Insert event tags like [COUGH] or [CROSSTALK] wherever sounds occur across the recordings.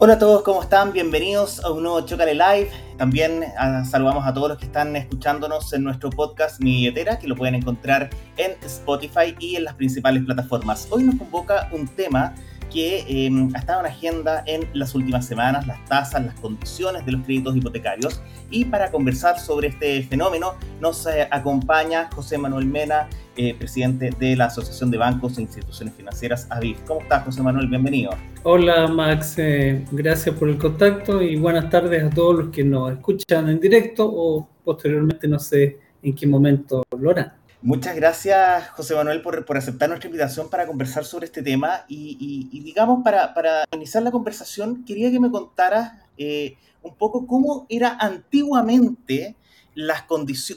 Hola a todos, ¿cómo están? Bienvenidos a un nuevo Chocale Live. También ah, saludamos a todos los que están escuchándonos en nuestro podcast Mi Billetera, que lo pueden encontrar en Spotify y en las principales plataformas. Hoy nos convoca un tema que em, ha estado en agenda en las últimas semanas, las tasas, las condiciones de los créditos hipotecarios. Y para conversar sobre este fenómeno nos eh, acompaña José Manuel Mena, eh, presidente de la Asociación de Bancos e Instituciones Financieras, AVIF. ¿Cómo estás, José Manuel? Bienvenido. Hola, Max. Eh, gracias por el contacto y buenas tardes a todos los que nos escuchan en directo o posteriormente, no sé en qué momento lo harán. Muchas gracias, José Manuel, por, por, aceptar nuestra invitación para conversar sobre este tema. Y, digamos, para, para, iniciar la conversación, quería que me contaras eh, un poco cómo era antiguamente las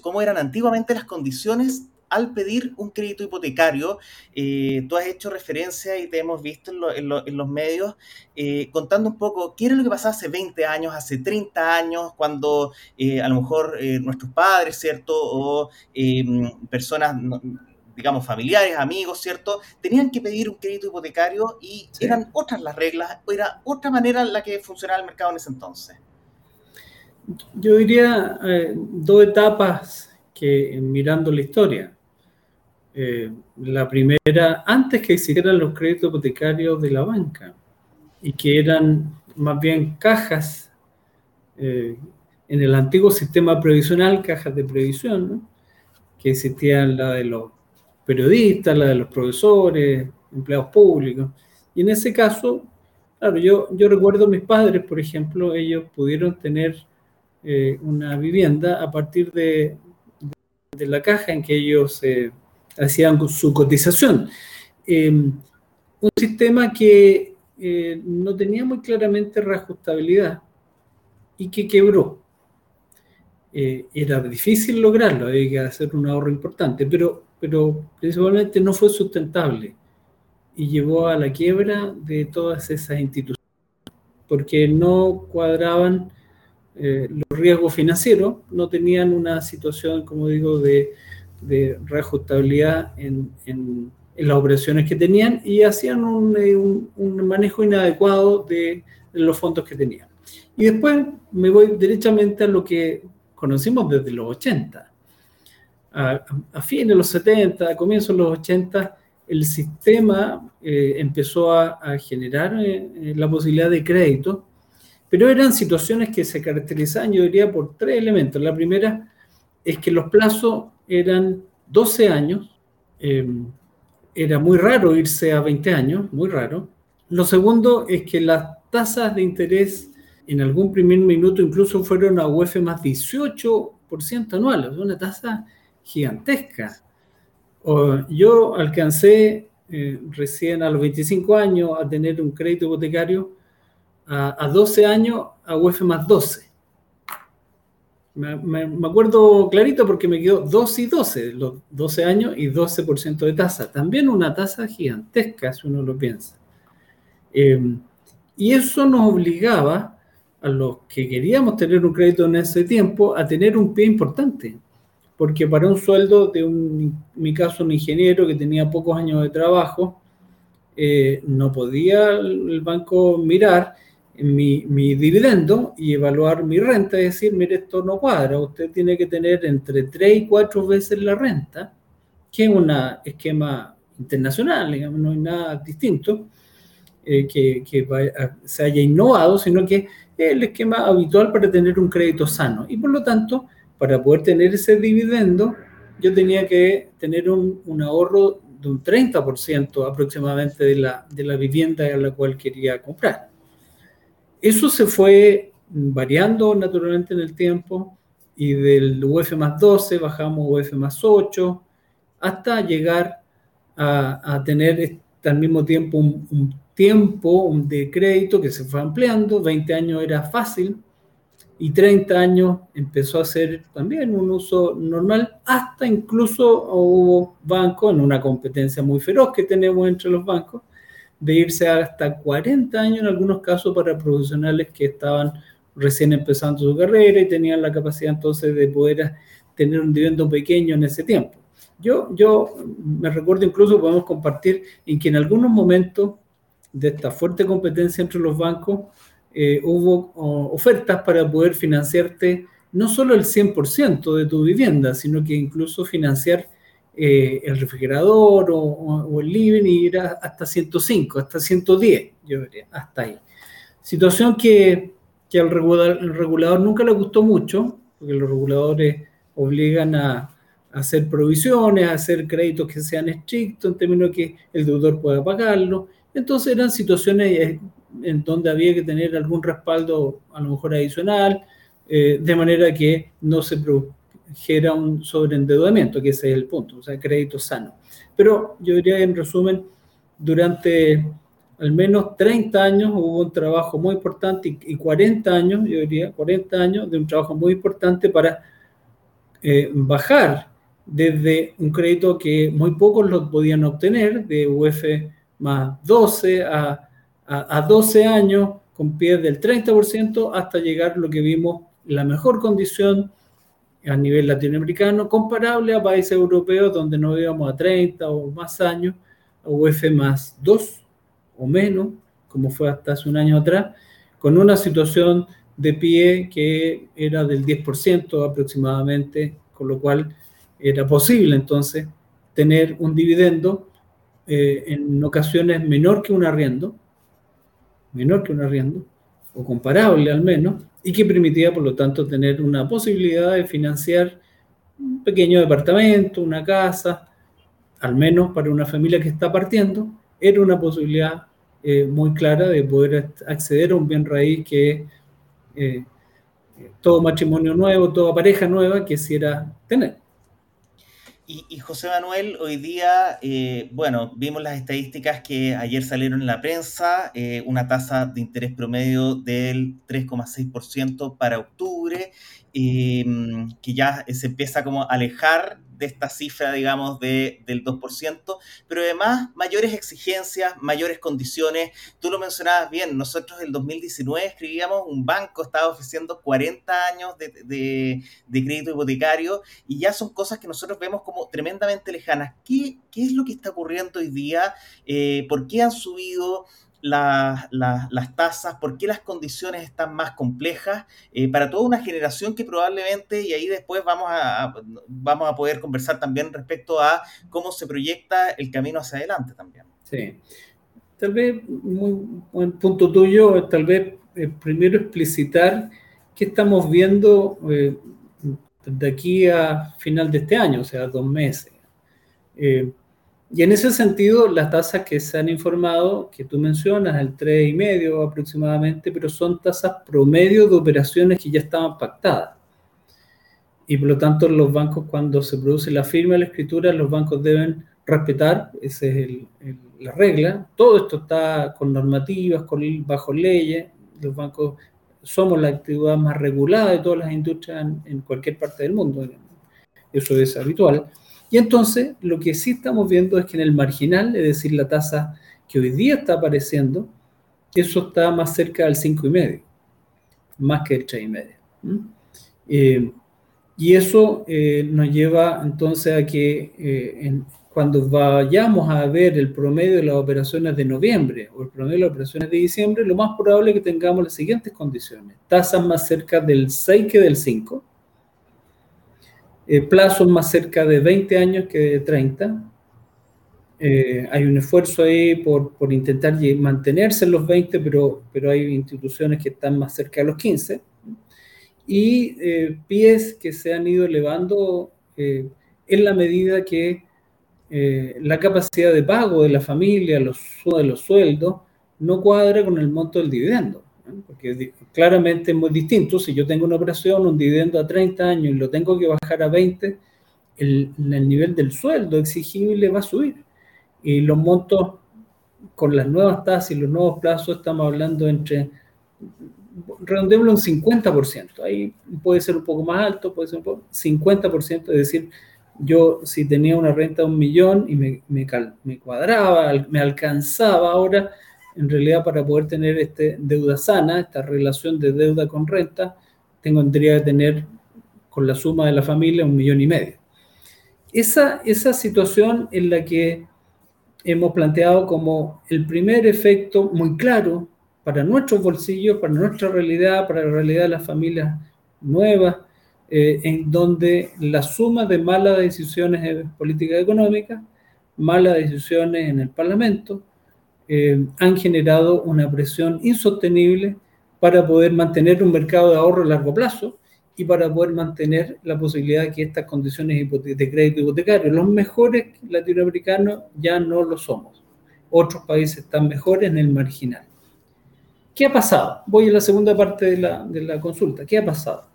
cómo eran antiguamente las condiciones al pedir un crédito hipotecario. Eh, tú has hecho referencia y te hemos visto en, los medios eh, contando un poco qué era lo que pasaba hace 20 años, hace 30 años, cuando eh, a lo mejor nuestros padres, ¿cierto? O personas digamos, familiares, amigos, ¿cierto? Tenían que pedir un crédito hipotecario y eran otras las reglas, era otra manera en la que funcionaba el mercado en ese entonces. Yo diría dos etapas que mirando la historia. Eh, la primera, antes que existieran los créditos hipotecarios de la banca, y que eran más bien cajas eh, en el antiguo sistema previsional, cajas de previsión, que existían la de los periodistas, la de los profesores, empleados públicos. Y en ese caso, claro, yo, yo recuerdo a mis padres, por ejemplo, ellos pudieron tener eh, una vivienda a partir de, de, la caja en que ellos hacían su cotización. Em, un sistema que eh, no tenía muy claramente reajustabilidad y que quebró. Eh, era difícil lograrlo, había que hacer un ahorro importante, pero, pero principalmente no fue sustentable y llevó a la quiebra de todas esas instituciones, porque no cuadraban eh, los riesgos financieros, no tenían una situación, como digo, de de reajustabilidad en, en, las operaciones que tenían y hacían un, eh, un, manejo inadecuado de, los fondos que tenían. Y después me voy derechamente a lo que conocimos desde los 80. A, a fines de los 70, a comienzos de los 80, el sistema eh, empezó a, a generar eh, la posibilidad de crédito, pero eran situaciones que se caracterizaban, yo diría, por tres elementos. La primera es que los plazos eran 12 años, eh, era muy raro irse a 20 años, muy raro. Lo segundo es que las tasas de interés en algún primer minuto incluso fueron a UF más 18% anuales, una tasa gigantesca. yo alcancé eh, recién a los 25 años a tener un crédito hipotecario a, a 12 años a UF más 12. Me, acuerdo clarito porque me quedó 12 y 12, los 12 años y 12% de tasa. También una tasa gigantesca, si uno lo piensa. Em, y eso nos obligaba a los que queríamos tener un crédito en ese tiempo a tener un pie importante. Porque para un sueldo de, un, mi caso, un ingeniero que tenía pocos años de trabajo, eh, no podía el banco mirar mi, mi, dividendo y evaluar mi renta y decir, mire, esto no cuadra, usted tiene que tener entre 3 y 4 veces la renta, que es un esquema internacional, digamos, no hay nada distinto eh, que, se haya innovado, sino que es el esquema habitual para tener un crédito sano. Y por lo tanto, para poder tener ese dividendo, yo tenía que tener un, un ahorro de un 30% aproximadamente de la, de la vivienda a la cual quería comprar. Eso se fue variando naturalmente en el tiempo y del UF más 12 bajamos UF más 8 hasta llegar a, tener al mismo tiempo un, tiempo de crédito que se fue ampliando, 20 años era fácil y 30 años empezó a ser también un uso normal, hasta incluso hubo bancos en una competencia muy feroz que tenemos entre los bancos, de irse hasta 40 años en algunos casos para profesionales que estaban recién empezando su carrera y tenían la capacidad entonces de poder tener un dividendo pequeño en ese tiempo. Yo, yo me recuerdo incluso, podemos compartir, en que en algunos momentos de esta fuerte competencia entre los bancos, eh, hubo ofertas para poder financiarte no solo el 100% de tu vivienda, sino que incluso financiar eh, el refrigerador o, el living y ir hasta 105, hasta 110, yo diría, hasta ahí. Situación que, que al regulador, nunca le gustó mucho, porque los reguladores obligan a, hacer provisiones, a hacer créditos que sean estrictos en términos que el deudor pueda pagarlo. Entonces eran situaciones eh, en donde había que tener algún respaldo a lo mejor adicional, eh, de manera que no se produjera un sobreendeudamiento, que ese es el punto, o sea, crédito sano. Pero yo diría en resumen, durante al menos 30 años hubo un trabajo muy importante y 40 años, yo diría 40 años de un trabajo muy importante para eh, bajar desde un crédito que muy pocos lo podían obtener, de UF más 12 a, a, 12 años, con pies del 30%, hasta llegar a lo que vimos, la mejor condición a nivel latinoamericano, comparable a países europeos donde no íbamos a 30 o más años, a UF más 2 o menos, como fue hasta hace un año atrás, con una situación de pie que era del 10% aproximadamente, con lo cual era posible entonces tener un dividendo eh, en ocasiones menor que un arriendo, menor que un arriendo, o comparable al menos, y que permitía por lo tanto tener una posibilidad de financiar un pequeño departamento, una casa, al menos para una familia que está partiendo, era una posibilidad eh, muy clara de poder acceder a un bien raíz que eh, todo matrimonio nuevo, toda pareja nueva quisiera tener. Y, José Manuel, hoy día, eh, bueno, vimos las estadísticas que ayer salieron en la prensa, una tasa de interés promedio del 3,6% para octubre, que ya se empieza como a alejar de esta cifra, digamos, de, del 2%, pero además mayores exigencias, mayores condiciones. Tú lo mencionabas bien, nosotros en el 2019 escribíamos, un banco estaba ofreciendo 40 años de, de, crédito hipotecario y ya son cosas que nosotros vemos como tremendamente lejanas. ¿Qué, qué es lo que está ocurriendo hoy día? Eh, ¿Por qué han subido? Las tasas, por qué las condiciones están más complejas eh, para toda una generación que probablemente, y ahí después vamos a, vamos a poder conversar también respecto a cómo se proyecta el camino hacia adelante también. Sí, tal vez, muy buen punto tuyo, tal vez eh, primero explicitar qué estamos viendo eh, de aquí a final de este año, o sea, dos meses. Y en ese sentido, las tasas que se han informado, que tú mencionas, el 3,5 aproximadamente, pero son tasas promedio de operaciones que ya estaban pactadas. Y por lo tanto, los bancos, cuando se produce la firma de la escritura, los bancos deben respetar, esa es la regla. Todo esto está con normativas, con, bajo leyes. Los bancos somos la actividad más regulada de todas las industrias en cualquier parte del mundo. Eso es habitual. Y entonces lo que sí estamos viendo es que en el marginal, es decir, la tasa que hoy día está apareciendo, eso está más cerca del 5,5, más que el 3,5. Eh, y eso eh, nos lleva entonces a que eh, cuando vayamos a ver el promedio de las operaciones de noviembre o el promedio de las operaciones de diciembre, lo más probable es que tengamos las siguientes condiciones. Tasas más cerca del 6 que del 5 eh, plazos más cerca de 20 años que de 30. Eh, hay un esfuerzo ahí por, por, intentar mantenerse en los 20, pero, pero hay instituciones que están más cerca de los 15. Y eh, pies que se han ido elevando en la medida que la capacidad de pago de la familia, los, de los sueldos, no cuadra con el monto del dividendo porque claramente es muy distinto. Si yo tengo una operación, un dividendo a 30 años y lo tengo que bajar a 20, el, el nivel del sueldo exigible va a subir. Y los montos con las nuevas tasas y los nuevos plazos, estamos hablando entre, redondémoslo un 50%. Ahí puede ser un poco más alto, puede ser un poco, 50%, es decir, yo si tenía una renta de un millón y me, me, me cuadraba, me alcanzaba ahora en realidad para poder tener este deuda sana, esta relación de deuda con renta, tendría que tener con la suma de la familia un millón y medio. Esa, esa situación en la que hemos planteado como el primer efecto muy claro para nuestros bolsillos, para nuestra realidad, para la realidad de las familias nuevas, eh, en donde la suma de malas decisiones en política económica, malas decisiones en el Parlamento, eh, han generado una presión insostenible para poder mantener un mercado de ahorro a largo plazo y para poder mantener la posibilidad de que estas condiciones de crédito hipotecario, los mejores latinoamericanos ya no lo somos. Otros países están mejores en el marginal. ¿Qué ha pasado? Voy a la segunda parte de la, consulta. ¿Qué ha pasado?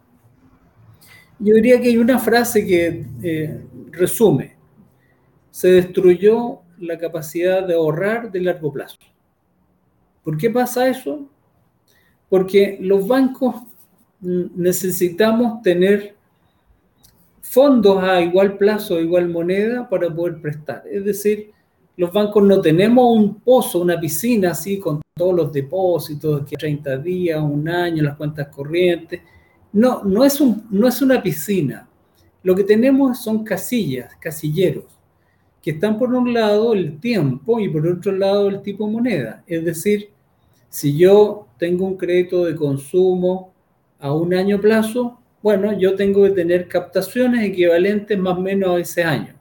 Yo diría que hay una frase que eh, resume. Se destruyó la capacidad de ahorrar de largo plazo. ¿Por qué pasa eso? Porque los bancos necesitamos tener fondos a igual plazo, a igual moneda para poder prestar. Es decir, los bancos no tenemos un pozo, una piscina así con todos los depósitos, que 30 días, un año, las cuentas corrientes. No, no es, un, no es una piscina. Lo que tenemos son casillas, casilleros, que están por un lado el tiempo y por otro lado el tipo de moneda. Es decir, si yo tengo un crédito de consumo a un año plazo, bueno, yo tengo que tener captaciones equivalentes más o menos a ese año.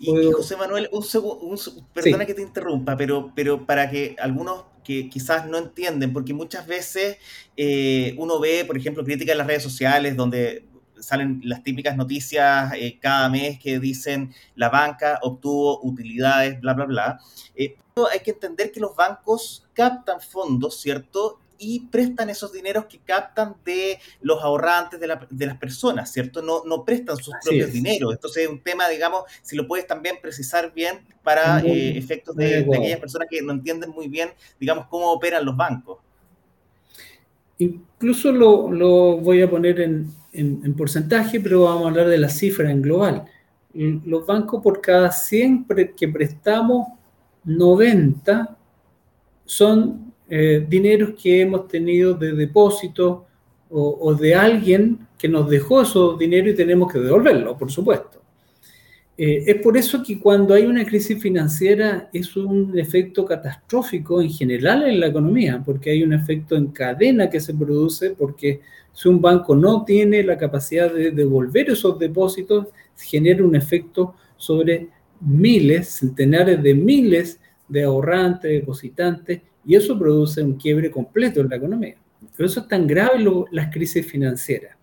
Y, José Manuel, un, segundo, perdona que te interrumpa, pero, pero para que algunos que quizás no entienden, porque muchas veces eh, uno ve, por ejemplo, críticas en las redes sociales donde salen las típicas noticias eh, cada mes que dicen la banca obtuvo utilidades, bla, bla, bla. Eh, hay que entender que los bancos captan fondos, ¿cierto? y prestan esos dineros que captan de los ahorrantes de, las personas, ¿cierto? No, no prestan sus propios dineros. Entonces es un tema, digamos, si lo puedes también precisar bien para eh, efectos de, aquellas personas que no entienden muy bien, digamos, cómo operan los bancos. Incluso lo, lo voy a poner en, en, porcentaje, pero vamos a hablar de la cifra en global. Los bancos por cada 100 que prestamos, 90 son eh, dineros que hemos tenido de depósito o, de alguien que nos dejó esos dinero y tenemos que devolverlo, por supuesto. Eh, es por eso que cuando hay una crisis financiera es un efecto catastrófico en general en la economía, porque hay un efecto en cadena que se produce, porque si un banco no tiene la capacidad de devolver esos depósitos, genera un efecto sobre miles, centenares de miles de ahorrantes, depositantes, y eso produce un quiebre completo en la economía. Por eso es tan grave las crisis financieras.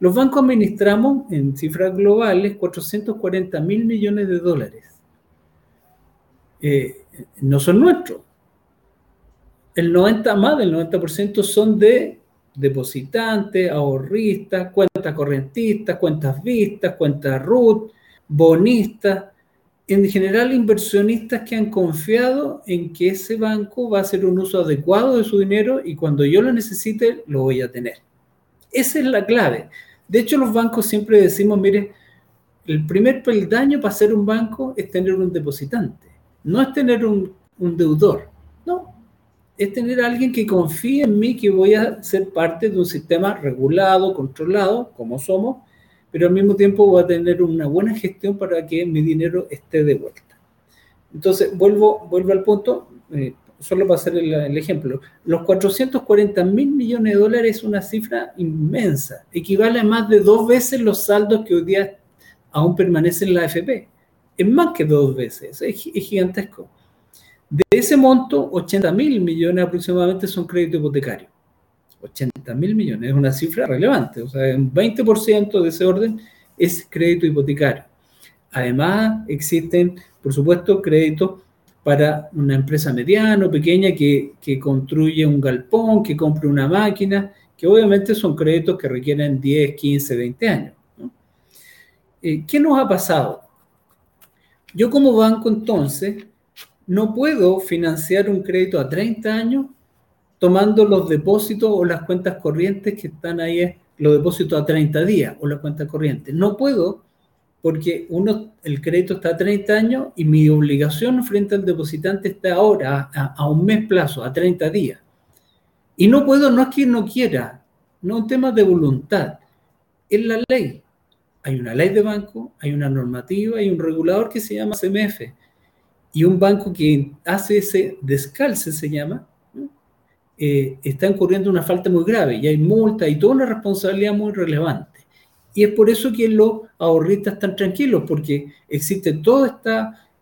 Los bancos administramos en cifras globales 440 mil millones de dólares. Eh, no son nuestros. El 90, más del 90% son de depositantes, ahorristas, cuentas correntistas, cuentas vistas, cuentas RUT, bonistas, en general inversionistas que han confiado en que ese banco va a hacer un uso adecuado de su dinero y cuando yo lo necesite lo voy a tener. Esa es la clave. De hecho, los bancos siempre decimos, mire, el primer peldaño para ser un banco es tener un depositante, no es tener un, deudor, no, es tener a alguien que confíe en mí que voy a ser parte de un sistema regulado, controlado, como somos, pero al mismo tiempo voy a tener una buena gestión para que mi dinero esté de vuelta. Entonces, vuelvo, vuelvo al punto, eh, solo para hacer el, ejemplo, los 440 mil millones de dólares es una cifra inmensa, equivale a más de dos veces los saldos que hoy día aún permanecen en la AFP. Es más que dos veces, es, es gigantesco. De ese monto, 80 mil millones aproximadamente son crédito hipotecario. 80 mil millones, es una cifra relevante, o sea, un 20% de ese orden es crédito hipotecario. Además, existen, por supuesto, créditos para una empresa mediana o pequeña que, que, construye un galpón, que compre una máquina, que obviamente son créditos que requieren 10, 15, 20 años. Eh, ¿Qué nos ha pasado? Yo como banco entonces no puedo financiar un crédito a 30 años tomando los depósitos o las cuentas corrientes que están ahí, los depósitos a 30 días o las cuentas corrientes. No puedo porque uno, el crédito está a 30 años y mi obligación frente al depositante está ahora a, un mes plazo, a 30 días. Y no puedo, no es que no quiera, no es un tema de voluntad, es la ley. Hay una ley de banco, hay una normativa, hay un regulador que se llama CMF. Y un banco que hace ese descalce se llama, eh, está ocurriendo una falta muy grave y hay multa y toda una responsabilidad muy relevante. Y es por eso que los ahorristas están tranquilos, porque existe todo este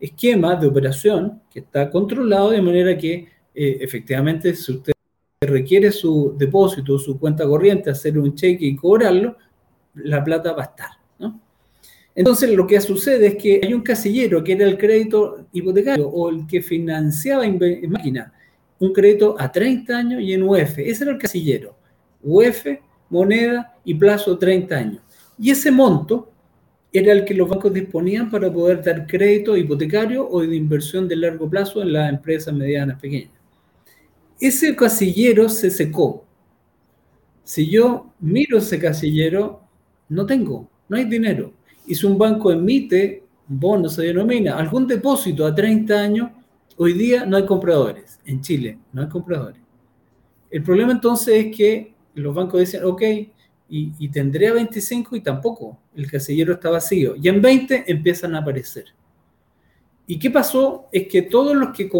esquema de operación que está controlado de manera que eh, efectivamente si usted requiere su depósito, su cuenta corriente, hacer un cheque y cobrarlo, la plata va a estar. Entonces lo que sucede es que hay un casillero que era el crédito hipotecario o el que financiaba en máquina un crédito a 30 años y en UF. Ese era el casillero. UF, moneda y plazo 30 años. Y ese monto era el que los bancos disponían para poder dar crédito hipotecario o de inversión de largo plazo en las empresas medianas pequeñas. Ese casillero se secó. Si yo miro ese casillero, no tengo, no hay dinero. Y si un banco emite, bono se denomina, algún depósito a 30 años, hoy día no hay compradores. En Chile no hay compradores. El problema entonces es que los bancos dicen, ok, y, y tendré a 25 y tampoco, el casillero está vacío. Y en 20 empiezan a aparecer. ¿Y qué pasó? Es que todos los que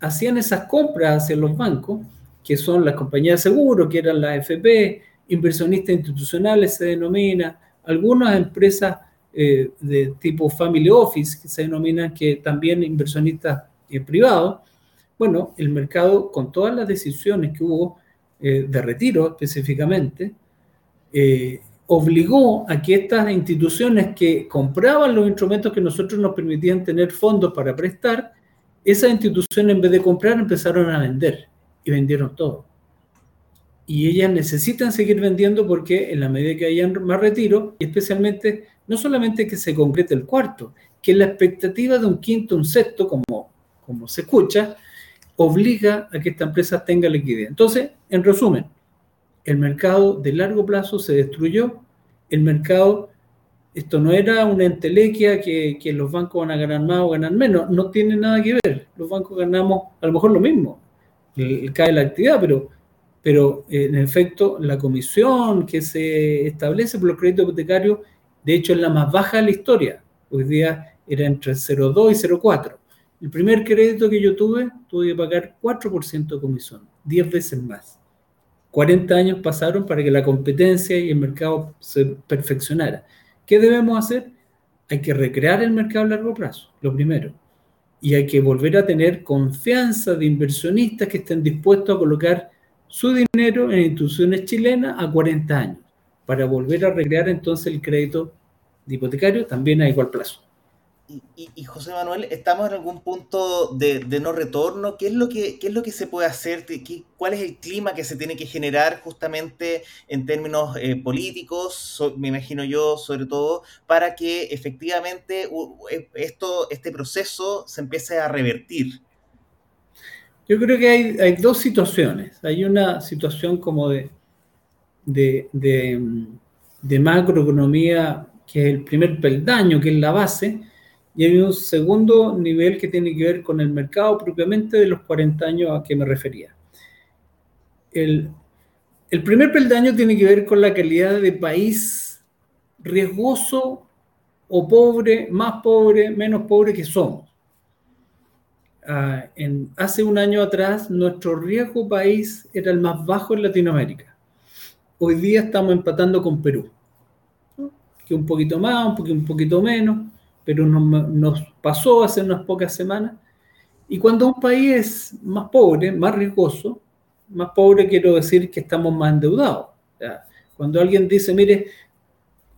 hacían esas compras hacia los bancos, que son las compañías de seguro, que eran las FP, inversionistas institucionales se denomina, algunas empresas eh, de tipo family office, que se denominan que también inversionistas eh, privados, bueno, el mercado con todas las decisiones que hubo eh, de retiro específicamente, obligó a que estas instituciones que compraban los instrumentos que nosotros nos permitían tener fondos para prestar, esas instituciones en vez de comprar empezaron a vender y vendieron todo. Y ellas necesitan seguir vendiendo porque en la medida que hayan más retiro, y especialmente no solamente que se concrete el cuarto, que la expectativa de un quinto, un sexto, como, como se escucha, obliga a que esta empresa tenga liquidez. Entonces, en resumen, el mercado de largo plazo se destruyó, el mercado esto no era una entelequia que, que, los bancos van a ganar más o ganar menos, no tiene nada que ver. Los bancos ganamos a lo mejor lo mismo, cae la actividad, pero, pero en efecto la comisión que se establece por los créditos hipotecarios, de hecho es la más baja de la historia. Hoy día era entre 0,2 y 0,4. El primer crédito que yo tuve, tuve que pagar 4% de comisión, 10 veces más. 40 años pasaron para que la competencia y el mercado se perfeccionara. ¿Qué debemos hacer? Hay que recrear el mercado a largo plazo, lo primero. Y hay que volver a tener confianza de inversionistas que estén dispuestos a colocar su dinero en instituciones chilenas a 40 años, para volver a recrear entonces el crédito de hipotecario también a igual plazo. Y, José Manuel, ¿estamos en algún punto de, no retorno? ¿Qué es lo que, es lo que se puede hacer? ¿Cuál es el clima que se tiene que generar justamente en términos eh, políticos, me imagino yo, sobre todo, para que efectivamente e, esto, este proceso se empiece a revertir? Yo creo que hay, dos situaciones. Hay una situación como de, de, de macroeconomía, que es el primer peldaño, que es la base, y hay un segundo nivel que tiene que ver con el mercado propiamente de los 40 años a que me refería. El, el primer peldaño tiene que ver con la calidad de país riesgoso o pobre, más pobre, menos pobre que somos. Ah, en, hace un año atrás, nuestro riesgo país era el más bajo en Latinoamérica. Hoy día estamos empatando con Perú, que un poquito más, un poquito, un poquito menos pero nos, pasó hace unas pocas semanas. Y cuando un país es más pobre, más riesgoso, más pobre quiero decir que estamos más endeudados. cuando alguien dice, mire,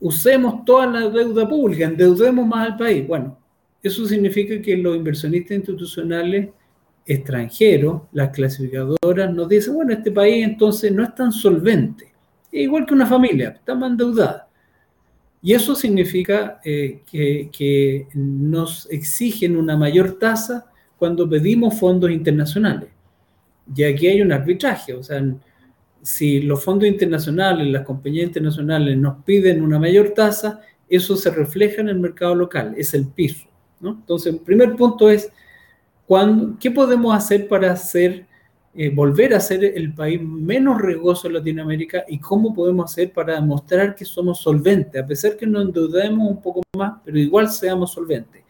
usemos toda la deuda pública, endeudemos más al país. Bueno, eso significa que los inversionistas institucionales extranjeros, las clasificadoras, nos dicen, bueno, este país entonces no es tan solvente. igual que una familia, está más endeudada. Y eso significa eh, que, nos exigen una mayor tasa cuando pedimos fondos internacionales. Y aquí hay un arbitraje, o sea, si los fondos internacionales, las compañías internacionales nos piden una mayor tasa, eso se refleja en el mercado local, es el piso. Entonces, el primer punto es, ¿qué podemos hacer para hacer eh, volver a ser el país menos riesgoso de Latinoamérica y cómo podemos hacer para demostrar que somos solventes, a pesar que nos endeudemos un poco más, pero igual seamos solventes.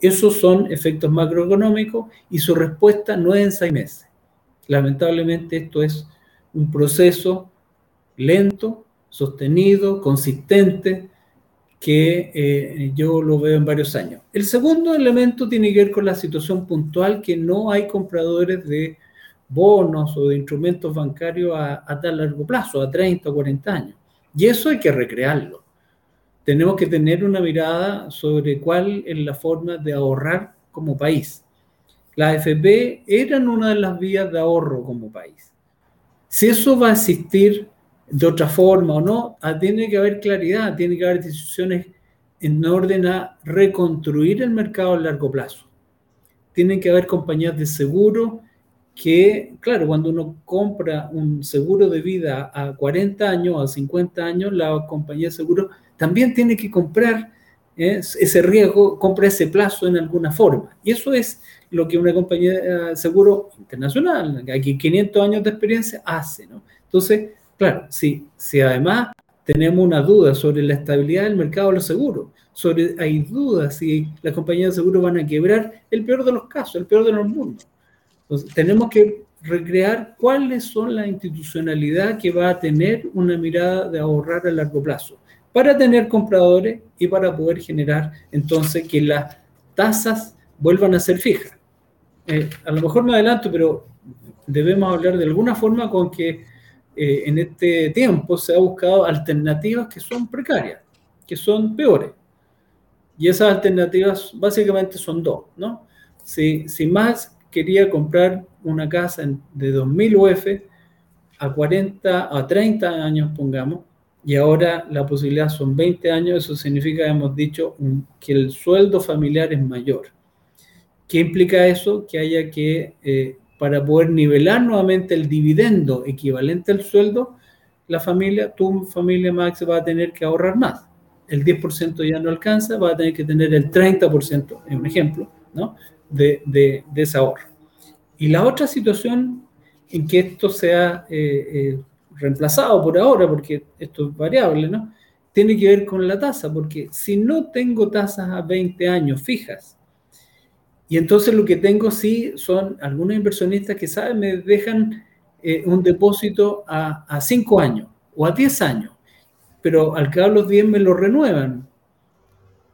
Esos son efectos macroeconómicos y su respuesta no es en seis meses, Lamentablemente esto es un proceso lento, sostenido, consistente, que eh, yo lo veo en varios años. El segundo elemento tiene que ver con la situación puntual, que no hay compradores de bonos o de instrumentos bancarios a, a tan largo plazo, a 30 o 40 años. Y eso hay que recrearlo. Tenemos que tener una mirada sobre cuál es la forma de ahorrar como país. Las AFP eran una de las vías de ahorro como país. Si eso va a existir de otra forma o no, ah, tiene que haber claridad, tiene que haber decisiones en orden a reconstruir el mercado a largo plazo. Tienen que haber compañías de seguro que, claro, cuando uno compra un seguro de vida a 40 años, a 50 años, la compañía de seguro también tiene que comprar ¿eh? ese riesgo, compra ese plazo en alguna forma. Y eso es lo que una compañía de seguro internacional, aquí 500 años de experiencia, hace. ¿no? Entonces, claro, si, si además tenemos una duda sobre la estabilidad del mercado de los seguros, sobre hay dudas si las compañías de seguros van a quebrar, el peor de los casos, el peor de los mundos. Entonces, tenemos que recrear cuáles son la institucionalidad que va a tener una mirada de ahorrar a largo plazo para tener compradores y para poder generar entonces que las tasas vuelvan a ser fijas. Eh, a lo mejor me adelanto, pero debemos hablar de alguna forma con que eh, en este tiempo se ha buscado alternativas que son precarias, que son peores. Y esas alternativas básicamente son dos, ¿no? Si, si más quería comprar una casa de 2.000 UF a 40, a 30 años, pongamos, y ahora la posibilidad son 20 años, eso significa, hemos dicho, que el sueldo familiar es mayor. ¿Qué implica eso? Que haya que, eh, para poder nivelar nuevamente el dividendo equivalente al sueldo, la familia, tu familia Max va a tener que ahorrar más. El 10% ya no alcanza, va a tener que tener el 30%, es un ejemplo, ¿no? De, de, ese ahorro. Y la otra situación en que esto sea eh, eh, reemplazado por ahora, porque esto es variable, ¿no? Tiene que ver con la tasa, porque si no tengo tasas a 20 años fijas, y entonces lo que tengo sí son algunos inversionistas que saben, me dejan eh, un depósito a 5 años o a 10 años, pero al cabo de los 10 me lo renuevan.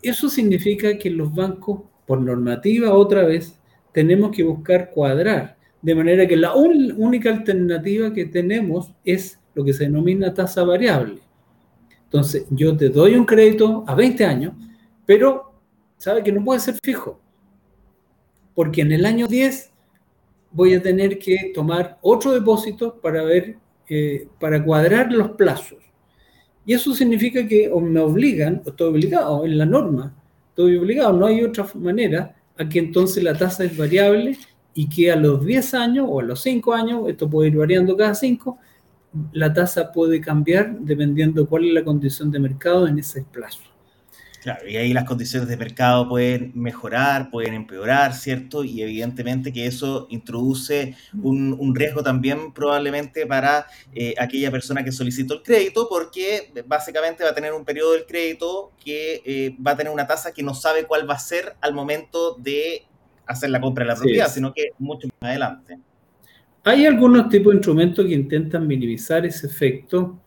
Eso significa que los bancos por normativa otra vez, tenemos que buscar cuadrar. De manera que la única alternativa que tenemos es lo que se denomina tasa variable. Entonces, yo te doy un crédito a 20 años, pero sabe que no puede ser fijo. Porque en el año 10 voy a tener que tomar otro depósito para ver, eh, para cuadrar los plazos. Y eso significa que me obligan, o estoy obligado en la norma, estoy obligado, no hay otra manera a que entonces la tasa es variable y que a los 10 años o a los 5 años, esto puede ir variando cada 5, la tasa puede cambiar dependiendo cuál es la condición de mercado en ese plazo. Claro, y ahí las condiciones de mercado pueden mejorar, pueden empeorar, ¿cierto? Y evidentemente que eso introduce un, riesgo también probablemente para eh, aquella persona que solicitó el crédito, porque básicamente va a tener un periodo del crédito que eh, va a tener una tasa que no sabe cuál va a ser al momento de hacer la compra de la propiedad, sino que mucho más adelante. Hay algunos tipos de instrumentos que intentan minimizar ese efecto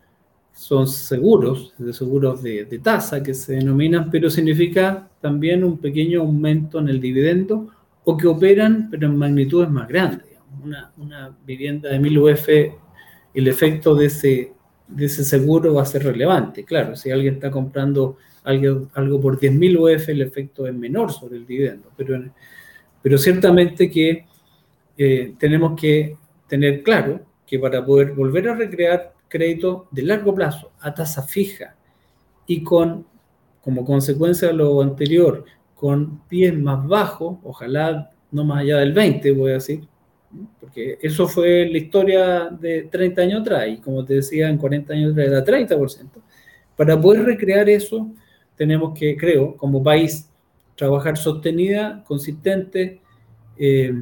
son seguros, de seguros de, tasa que se denominan, pero significa también un pequeño aumento en el dividendo o que operan, pero en magnitudes más grandes. Una, vivienda de 1000 UF, el efecto de ese, de ese seguro va a ser relevante. Claro, si alguien está comprando algo, algo por 10.000 UF, el efecto es menor sobre el dividendo, pero, pero ciertamente que eh, tenemos que tener claro que para poder volver a recrear crédito de largo plazo a tasa fija y con, como consecuencia de lo anterior, con pies más bajos, ojalá no más allá del 20, voy a decir, porque eso fue la historia de 30 años atrás y como te decía, en 40 años atrás era 30%. Para poder recrear eso, tenemos que, creo, como país, trabajar sostenida, consistente eh,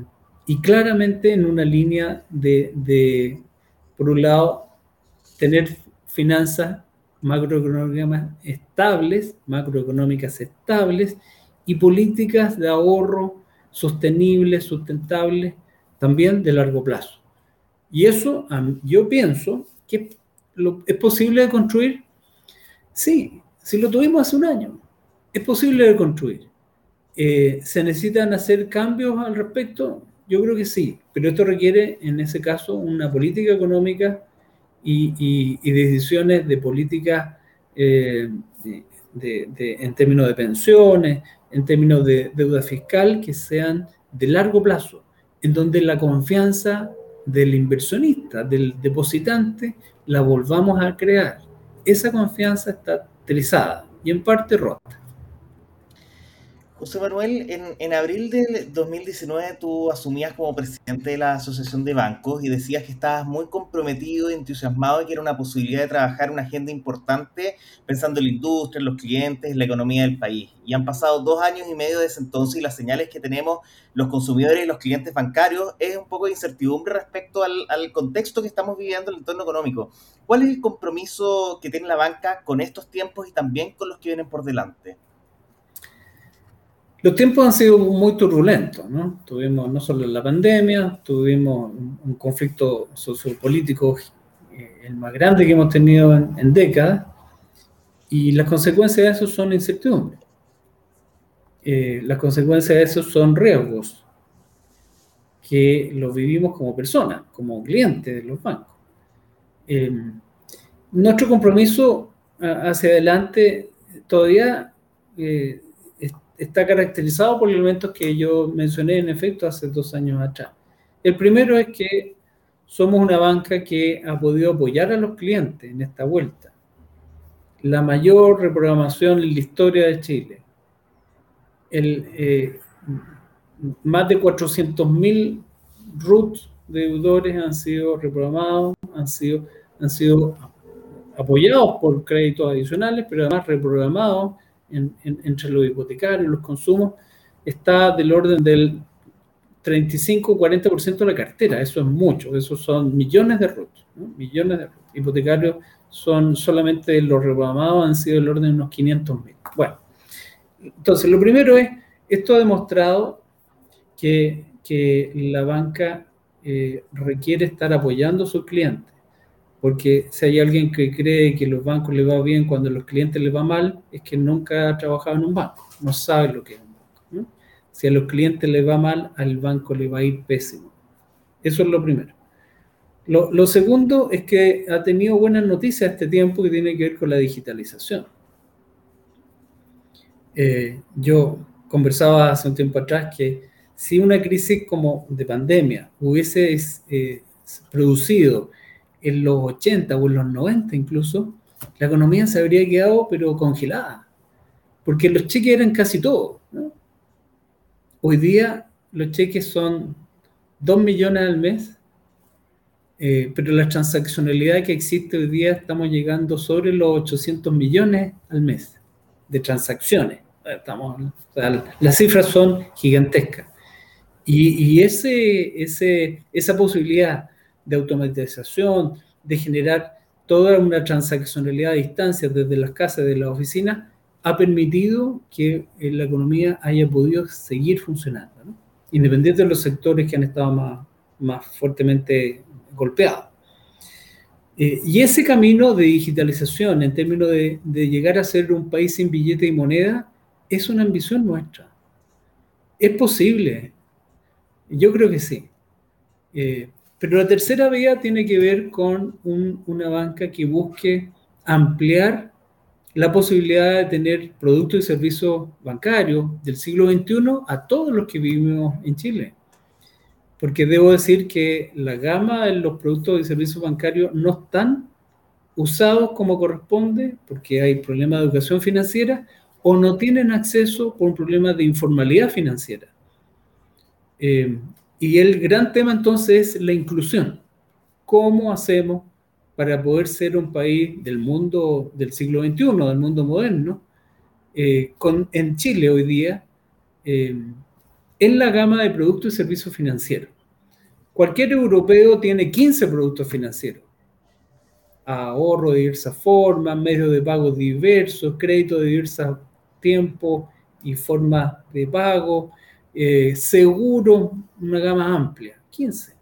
y claramente en una línea de, de, por un lado, tener finanzas macroeconómicas estables, macroeconómicas estables y políticas de ahorro sostenibles, sustentables, también de largo plazo. Y eso yo pienso que es posible de construir. Sí, si lo tuvimos hace un año, es posible de construir. Eh, ¿Se necesitan hacer cambios al respecto? Yo creo que sí, pero esto requiere, en ese caso, una política económica y, decisiones de política eh, en términos de pensiones, en términos de deuda fiscal, que sean de largo plazo, en donde la confianza del inversionista, del depositante, la volvamos a crear. Esa confianza está trizada y en parte rota. José Manuel, en, abril del 2019 tú asumías como presidente de la Asociación de Bancos y decías que estabas muy comprometido y entusiasmado y que era una posibilidad de trabajar una agenda importante pensando en la industria, en los clientes, en la economía del país. Y han pasado dos años y medio desde entonces y las señales que tenemos los consumidores y los clientes bancarios es un poco de incertidumbre respecto al, al contexto que estamos viviendo en el entorno económico. ¿Cuál es el compromiso que tiene la banca con estos tiempos y también con los que vienen por delante? Los tiempos han sido muy turbulentos, ¿no? Tuvimos no solo la pandemia, tuvimos un, conflicto sociopolítico eh, el más grande que hemos tenido en, décadas, y las consecuencias de eso son incertidumbre. Eh, las consecuencias de eso son riesgos que los vivimos como personas, como clientes de los bancos. Eh, nuestro compromiso hacia adelante todavía está caracterizado por elementos que yo mencioné en efecto hace dos años atrás. El primero es que somos una banca que ha podido apoyar a los clientes en esta vuelta. La mayor reprogramación en la historia de Chile. El, eh, más de 400.000 RUTs deudores han sido reprogramados, han sido, han sido apoyados por créditos adicionales, pero además reprogramados entre los hipotecarios, los consumos, está del orden del 35-40% de la cartera. Eso es mucho, eso son millones de RUT, millones de Hipotecarios son solamente los reprogramados han sido del orden de unos 500 mil. Bueno, entonces lo primero es, esto ha demostrado que, que la banca eh, requiere estar apoyando a sus clientes porque si hay alguien que cree que los bancos le va bien cuando a los clientes les va mal, es que nunca ha trabajado en un banco, no sabe lo que es un banco. Si a los clientes les va mal, al banco le va a ir pésimo. Eso es lo primero. Lo, segundo es que ha tenido buenas noticias este tiempo que tiene que ver con la digitalización. Eh, yo conversaba hace un tiempo atrás que si una crisis como de pandemia hubiese eh, producido en los 80 o en los 90 incluso, la economía se habría quedado pero congelada, porque los cheques eran casi todo. Hoy día los cheques son 2 millones al mes, eh, pero la transaccionalidad que existe hoy día estamos llegando sobre los 800 millones al mes de transacciones. Estamos, las cifras son gigantescas. Y, y ese, ese, esa posibilidad de automatización, de generar toda una transaccionalidad a distancia desde las casas, de las oficinas, ha permitido que eh, la economía haya podido seguir funcionando, independiente de los sectores que han estado más, más fuertemente golpeados. Eh, y ese camino de digitalización en términos de, de, llegar a ser un país sin billete y moneda es una ambición nuestra. ¿Es posible? Yo creo que sí. Eh, pero la tercera vía tiene que ver con una banca que busque ampliar la posibilidad de tener productos y servicios bancarios del siglo XXI a todos los que vivimos en Chile. Porque debo decir que la gama de los productos y servicios bancarios no están usados como corresponde porque hay problemas de educación financiera o no tienen acceso por un problema de informalidad financiera. Eh, y el gran tema entonces es la inclusión. ¿Cómo hacemos para poder ser un país del mundo del siglo XXI, del mundo moderno, eh, con, en Chile hoy día, eh, en la gama de productos y servicios financieros? Cualquier europeo tiene 15 productos financieros. Ahorro de diversas formas, medios de pago diversos, crédito de diversos tiempos y formas de pago, eh, seguro, una gama amplia, 15.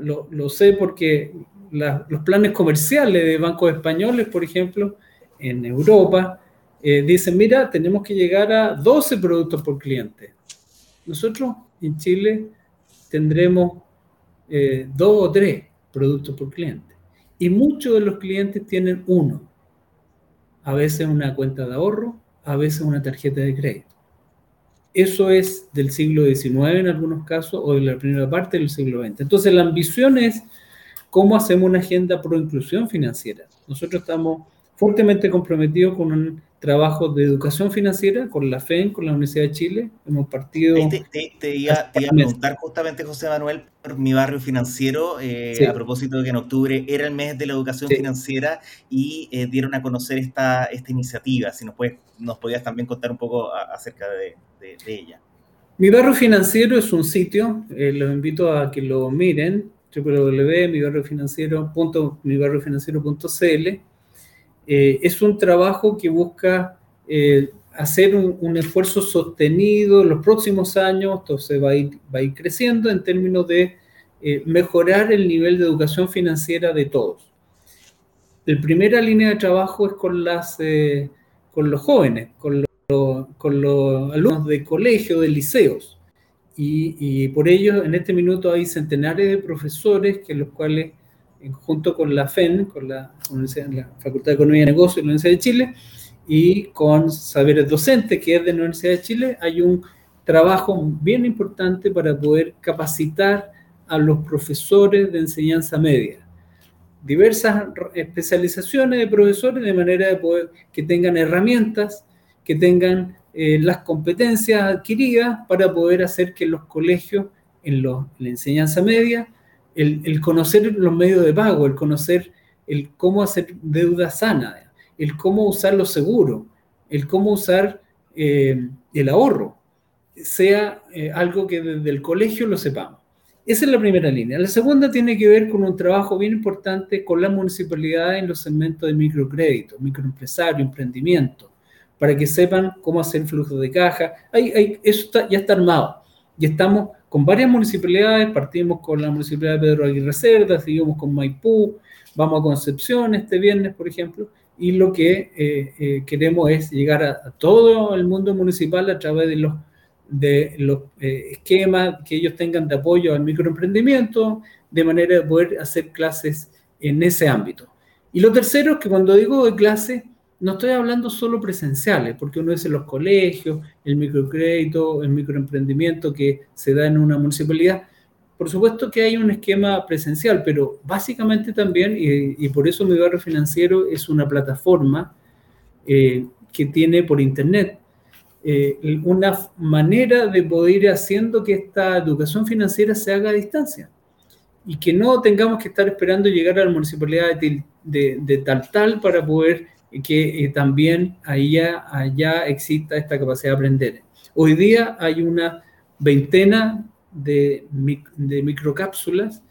Lo, sé porque los planes comerciales de bancos españoles, por ejemplo, en Europa, eh, dicen, mira, tenemos que llegar a 12 productos por cliente. Nosotros en Chile tendremos eh, dos o tres productos por cliente. Y muchos de los clientes tienen uno. A veces una cuenta de ahorro, a veces una tarjeta de crédito. Eso es del siglo XIX en algunos casos o de la primera parte del siglo XX. Entonces la ambición es cómo hacemos una agenda pro inclusión financiera. Nosotros estamos fuertemente comprometidos con un trabajo de educación financiera con la FEN, con la Universidad de Chile. Hemos partido... Te, iba, a preguntar justamente, José Manuel, por mi barrio financiero, eh, a propósito de que en octubre era el mes de la educación financiera y eh, dieron a conocer esta, esta iniciativa. Si nos, puedes, nos podías también contar un poco acerca de, ella. Mi barrio financiero es un sitio, eh, los invito a que lo miren, www.mibarriofinanciero.cl eh, es un trabajo que busca eh, hacer un, esfuerzo sostenido en los próximos años, esto se va a ir, va a ir creciendo en términos de eh, mejorar el nivel de educación financiera de todos. La primera línea de trabajo es con, las, con los jóvenes, con, con, los alumnos de colegio, de liceos. Y, y, por ello, en este minuto hay centenares de profesores que los cuales junto con la FEN, con la, Facultad de Economía y Negocios de la Universidad de Chile, y con Saberes Docentes, que es de la Universidad de Chile, hay un trabajo bien importante para poder capacitar a los profesores de enseñanza media. Diversas especializaciones de profesores de manera de poder que tengan herramientas, que tengan eh, las competencias adquiridas para poder hacer que los colegios en, en la enseñanza media el, conocer los medios de pago, el conocer el cómo hacer deuda sana, el cómo usar los seguros, el cómo usar eh, el ahorro, sea eh, algo que desde el colegio lo sepamos. Esa es la primera línea. La segunda tiene que ver con un trabajo bien importante con la municipalidad en los segmentos de microcrédito, microempresario, emprendimiento, para que sepan cómo hacer flujo de caja. eso ya está armado. Y estamos con varias municipalidades, partimos con la municipalidad de Pedro Aguirre Cerda, seguimos con Maipú, vamos a Concepción este viernes, por ejemplo, y lo que eh, eh, queremos es llegar a, todo el mundo municipal a través de los, de los eh, esquemas que ellos tengan de apoyo al microemprendimiento, de manera de poder hacer clases en ese ámbito. Y lo tercero es que cuando digo de clase, no estoy hablando solo presenciales, porque uno en los colegios, el microcrédito, el microemprendimiento que se da en una municipalidad. Por supuesto que hay un esquema presencial, pero básicamente también, y, por eso mi barrio financiero es una plataforma eh, que tiene por internet eh, una manera de poder ir haciendo que esta educación financiera se haga a distancia y que no tengamos que estar esperando llegar a la municipalidad de, de tal tal para poder que eh, también allá, allá exista esta capacidad de aprender. Hoy día hay una veintena de, de microcápsulas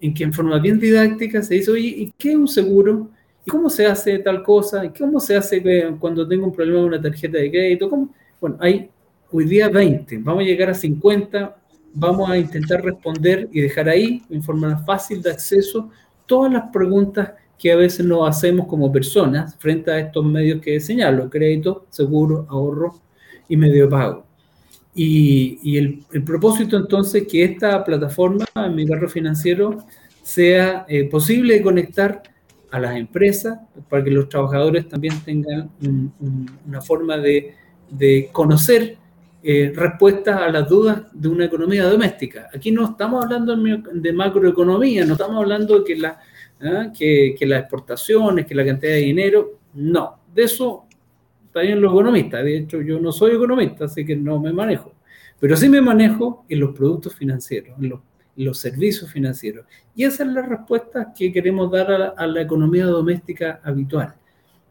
en que en forma bien didáctica se dice, ¿y qué es un seguro? ¿Y cómo se hace tal cosa? ¿Y cómo se hace cuando tengo un problema con una tarjeta de crédito? ¿Cómo? Bueno, hay hoy día 20, vamos a llegar a 50, vamos a intentar responder y dejar ahí, en forma fácil de acceso, todas las preguntas que a veces nos hacemos como personas frente a estos medios que señalo, crédito, seguro, ahorro y medio de pago. Y, el, propósito entonces que esta plataforma, mi barrio financiero, sea eh, posible de conectar a las empresas para que los trabajadores también tengan una forma de, conocer eh, respuestas a las dudas de una economía doméstica. Aquí no estamos hablando de macroeconomía, no estamos hablando de que la ¿ah? que, las exportaciones, que la cantidad de dinero. No, de eso también los economistas. De hecho, yo no soy economista, así que no me manejo. Pero sí me manejo en los productos financieros, en los, servicios financieros. Y esa es la respuesta que queremos dar a la, economía doméstica habitual.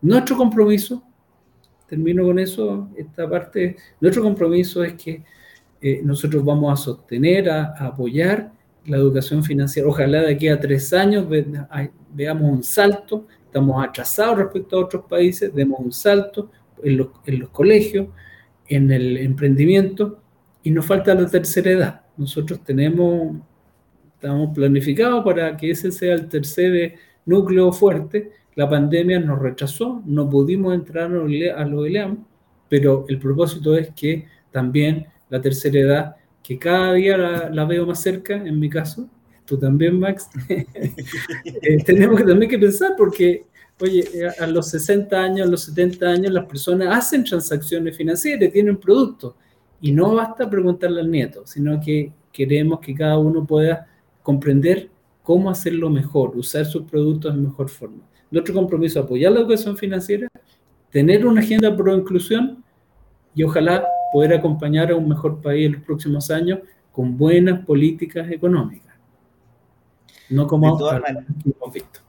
Nuestro compromiso, termino con eso, esta parte, nuestro compromiso es que eh, nosotros vamos a sostener, a apoyar la educación financiera. Ojalá de aquí a tres años veamos un salto. Estamos atrasados respecto a otros países, demos un salto en los, colegios, en el emprendimiento y nos falta la tercera edad. Nosotros tenemos estamos planificados para que ese sea el tercer núcleo fuerte. La pandemia nos rechazó, no pudimos entrar a los ILEAM, pero el propósito es que también la tercera edad, que cada día la, veo más cerca, en mi caso, tú también, Max, [LAUGHS] eh, tenemos que también que pensar porque, oye, a los 60 años, a los 70 años, las personas hacen transacciones financieras, tienen productos, y no basta preguntarle al nieto, sino que queremos que cada uno pueda comprender cómo hacerlo mejor, usar sus productos de mejor forma. Nuestro compromiso es apoyar la educación financiera, tener una agenda pro inclusión y ojalá poder acompañar a un mejor país en los próximos años con buenas políticas económicas. No como visto.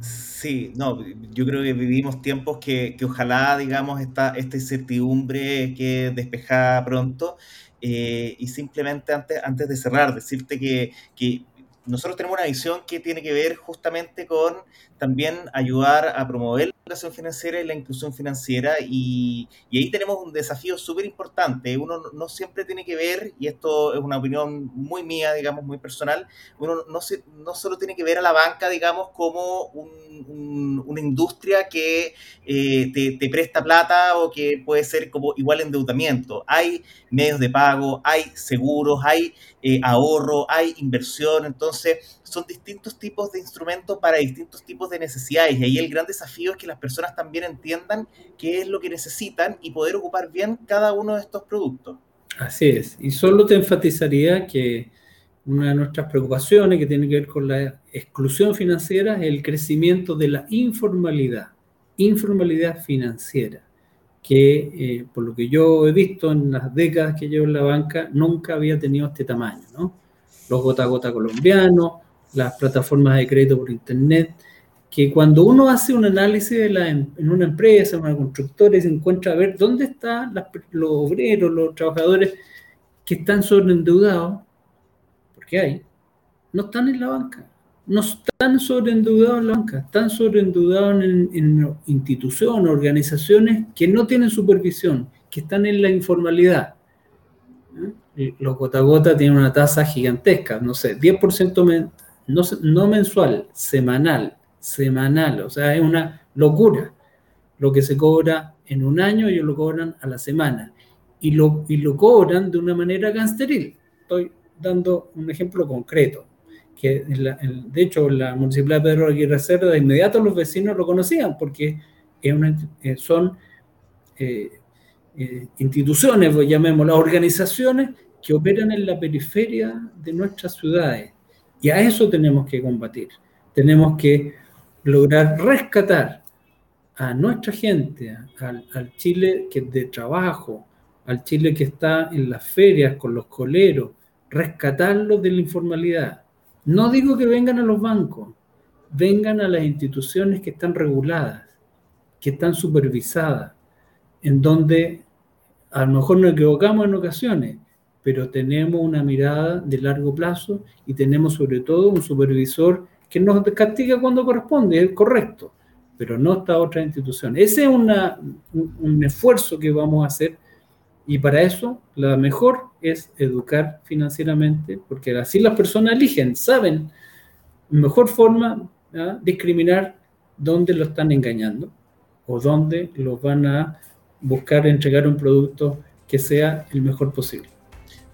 Sí, no, yo creo que vivimos tiempos que, que ojalá, digamos, esta, esta incertidumbre que despejada pronto. Eh, y simplemente antes, antes de cerrar, decirte que, que nosotros tenemos una visión que tiene que ver justamente con también ayudar a promover la educación financiera y la inclusión financiera y, ahí tenemos un desafío súper importante. Uno no siempre tiene que ver, y esto es una opinión muy mía, digamos, muy personal, uno no, no solo tiene que ver a la banca, digamos, como una industria que eh, te, te presta plata o que puede ser como igual endeudamiento. Hay medios de pago, hay seguros, hay eh, ahorro, hay inversión, entonces son distintos tipos de instrumentos para distintos tipos de necesidades y ahí el gran desafío es que las personas también entiendan qué es lo que necesitan y poder ocupar bien cada uno de estos productos. Así es, y solo te enfatizaría que una de nuestras preocupaciones que tiene que ver con la exclusión financiera es el crecimiento de la informalidad, informalidad financiera que eh, por lo que yo he visto en las décadas que llevo en la banca, nunca había tenido este tamaño, ¿no? Los gota a gota colombianos, las plataformas de crédito por internet, que cuando uno hace un análisis de la, en una empresa, en una constructora, y se encuentra a ver dónde están los obreros, los trabajadores que están sobreendeudados, porque hay, no están en la banca no están sobreendeudados en la banca, están sobreendeudados en, en instituciones, organizaciones que no tienen supervisión, que están en la informalidad. ¿Eh? Los gota gota tienen una tasa gigantesca, no sé, 10% no, no mensual, semanal, semanal, o sea, es una locura. Lo que se cobra en un año, ellos lo cobran a la semana. Y lo, y lo cobran de una manera gansteril. Estoy dando un ejemplo concreto que de hecho la municipalidad de Pedro Aguirre Cerda de inmediato los vecinos lo conocían porque eh, son eh, eh, instituciones, pues, llamémoslas, organizaciones que operan en la periferia de nuestras ciudades. Y a eso tenemos que combatir. Tenemos que lograr rescatar a nuestra gente, al, Chile que de trabajo, al Chile que está en las ferias con los coleros, rescatarlos de la informalidad no digo que vengan a los bancos, vengan a las instituciones que están reguladas, que están supervisadas, en donde a lo mejor nos equivocamos en ocasiones, pero tenemos una mirada de largo plazo y tenemos sobre todo un supervisor que nos castiga cuando corresponde, es correcto, pero no esta otra institución. Ese es un esfuerzo que vamos a hacer y para eso, la mejor es educar financieramente, porque así las personas eligen, saben mejor forma discriminar dónde lo están engañando o dónde los van a buscar entregar un producto que sea el mejor posible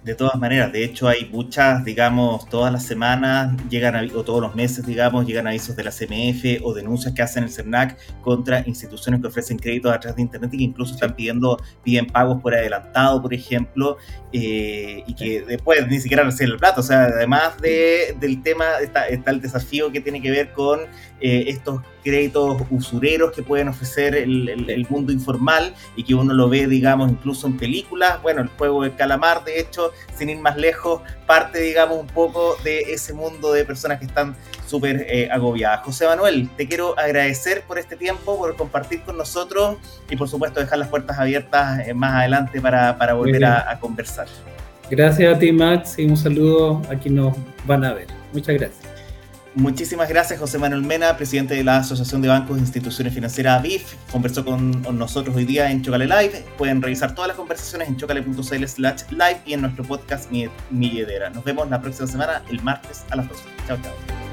de todas maneras, de hecho hay muchas, digamos, todas las semanas llegan, o todos los meses, digamos, llegan avisos de la CMF o denuncias que hacen el CERNAC contra instituciones que ofrecen créditos a través de Internet y que incluso están pidiendo, piden pagos por adelantado, por ejemplo, eh, y que después ni siquiera reciben el plato. O sea, además de, del tema, está, está el desafío que tiene que ver con eh, estos créditos usureros que pueden ofrecer el, el, mundo informal y que uno lo ve, digamos, incluso en películas. Bueno, el juego de calamar, de hecho, sin ir más lejos, parte, digamos, un poco de ese mundo de personas que están súper eh, agobiadas. José Manuel, te quiero agradecer por este tiempo, por compartir con nosotros y por supuesto dejar las puertas abiertas eh, más adelante para, para volver a, a conversar. Gracias a ti, Max, y un saludo a quienes nos van a ver. Muchas gracias. Muchísimas gracias, José Manuel Mena, presidente de la Asociación de Bancos e Instituciones Financieras BIF. Conversó con nosotros hoy día en Chocale Live. Pueden revisar todas las conversaciones en chocale.cl slash live y en nuestro podcast Mi, Nos vemos la próxima semana, el martes a las 12. Chao, chao.